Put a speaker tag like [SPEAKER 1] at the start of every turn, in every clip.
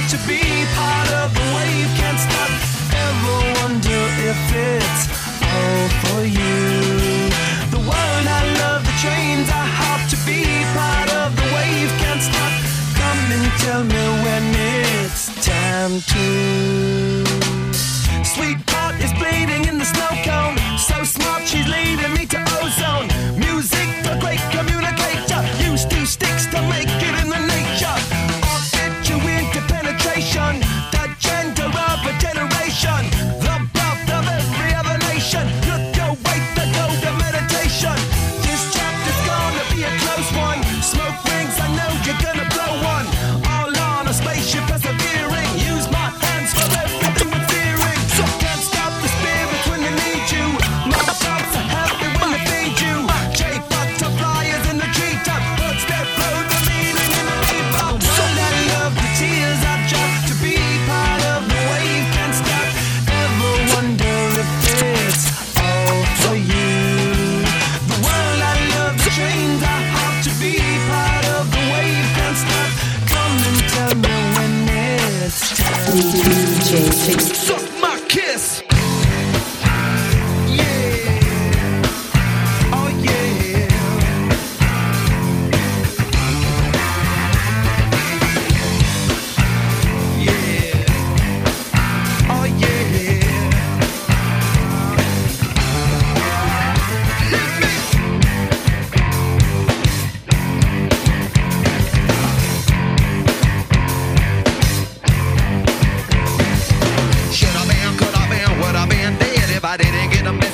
[SPEAKER 1] want to be part of the wave. Can't stop. Ever wonder if it's all for you? The one I love, the trains I hop to be part of the
[SPEAKER 2] wave. Can't stop. Come and tell me
[SPEAKER 1] when it's time to. sleep. if I didn't get a man.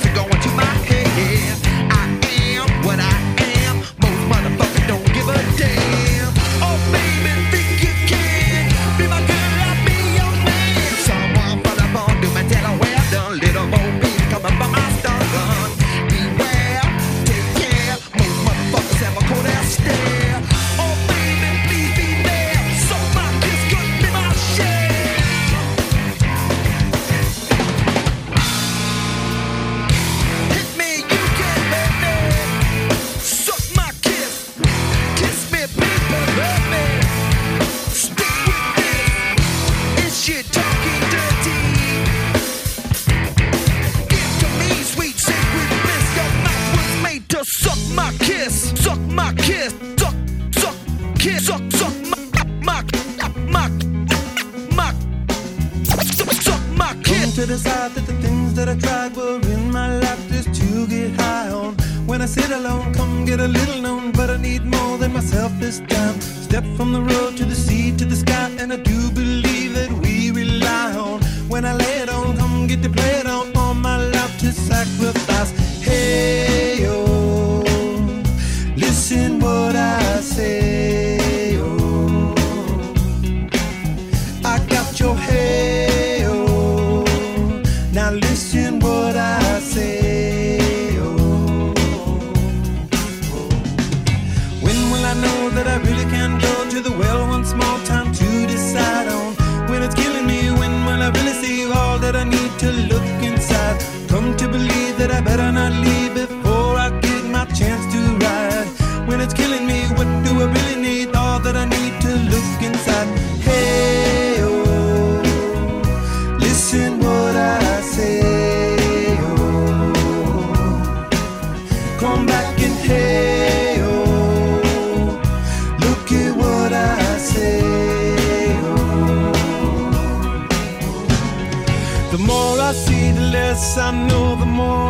[SPEAKER 1] stars. Hey, yo, listen what I say. I know the more.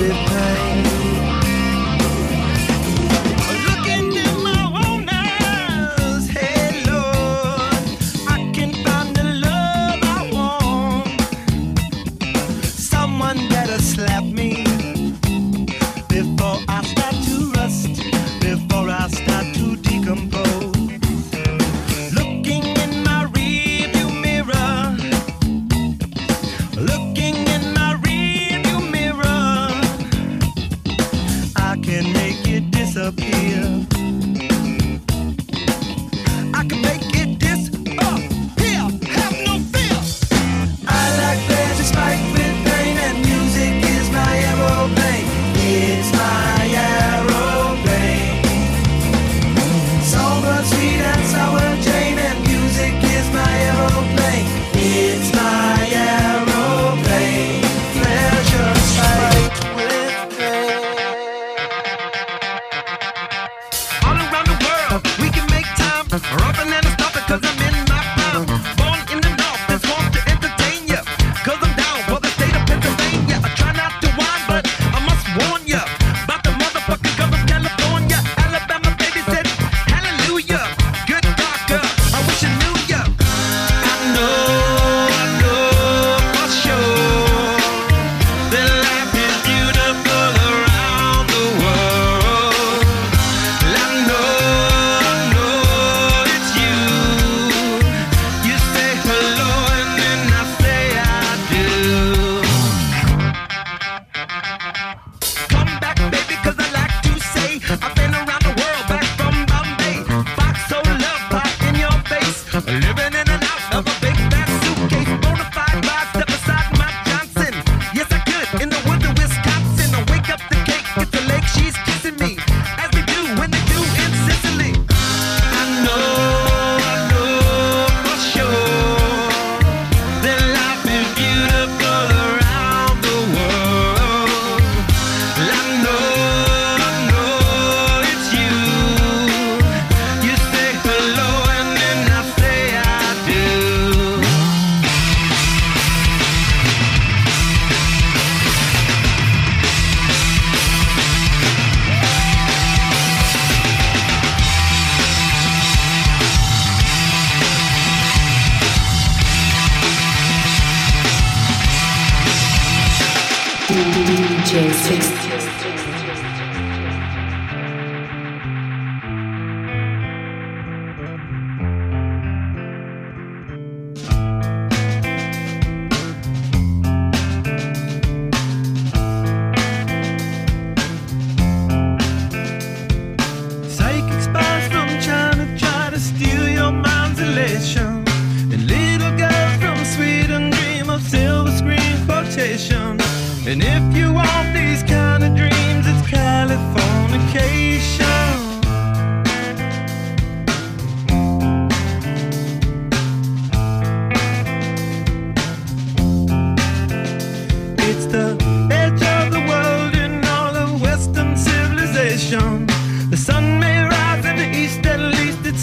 [SPEAKER 1] with her.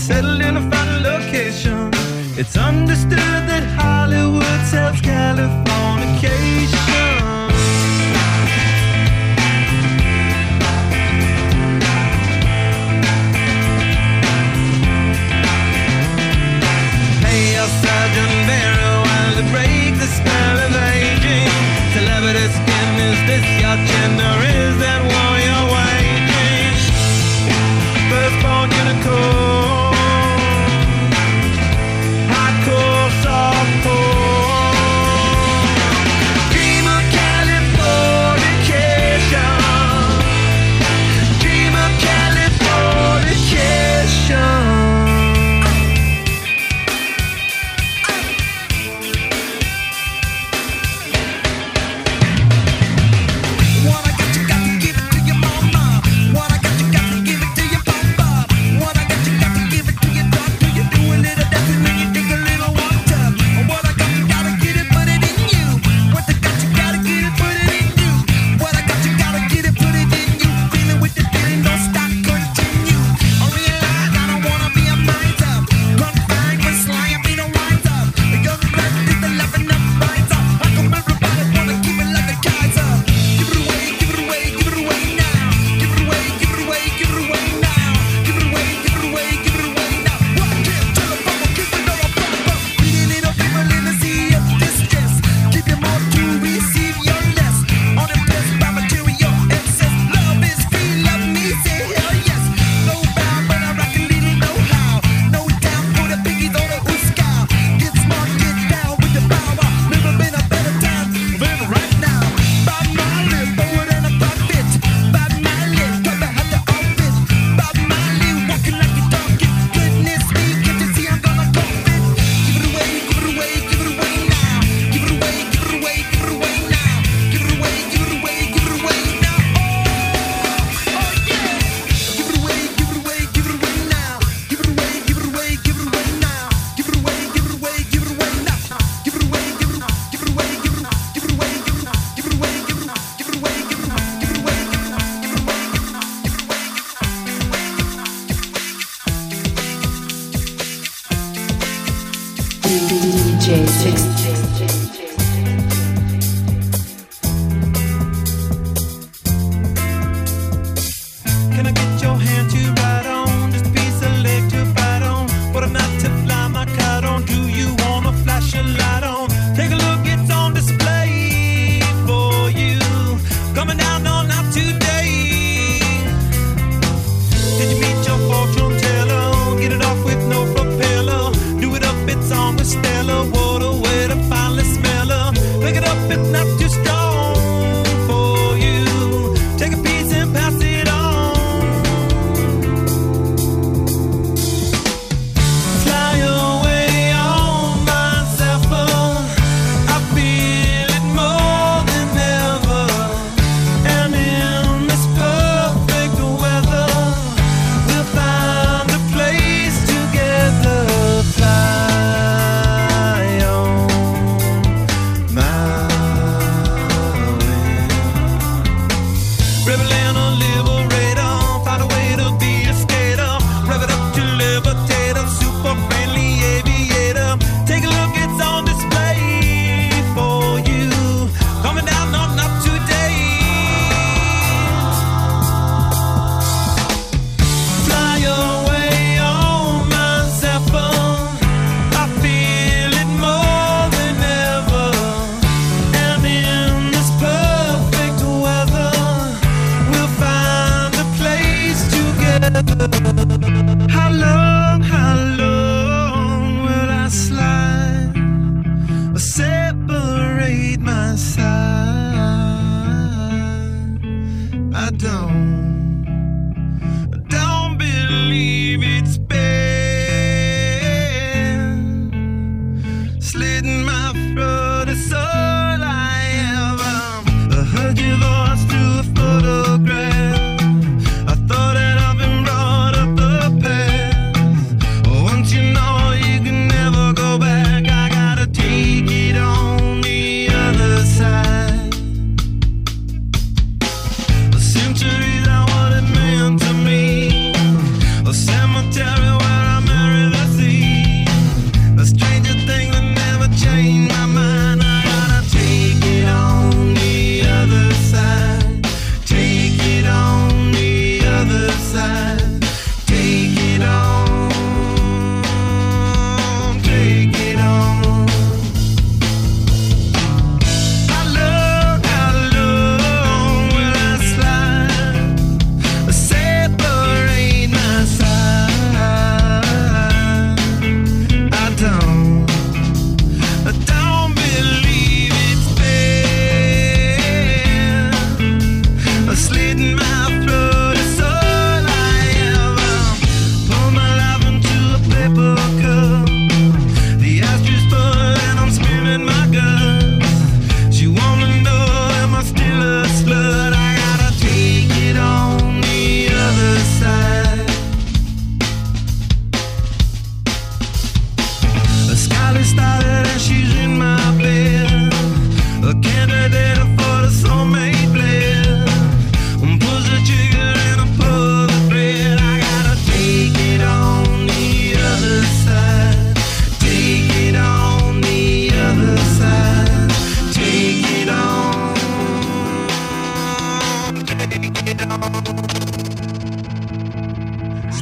[SPEAKER 2] settled in a final location. It's understood.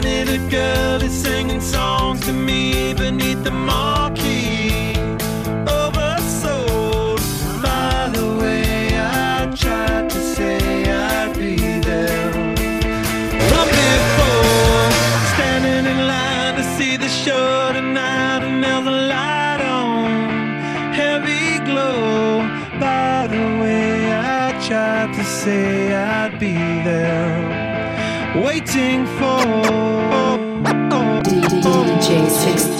[SPEAKER 1] tiny little girl is singing songs to me beneath the marquee. Oh, Oversold by the way I tried to say I'd be there. Long before, standing in line to see the show tonight, another light on, heavy glow. By the way I tried to say waiting for.
[SPEAKER 3] DJ Six.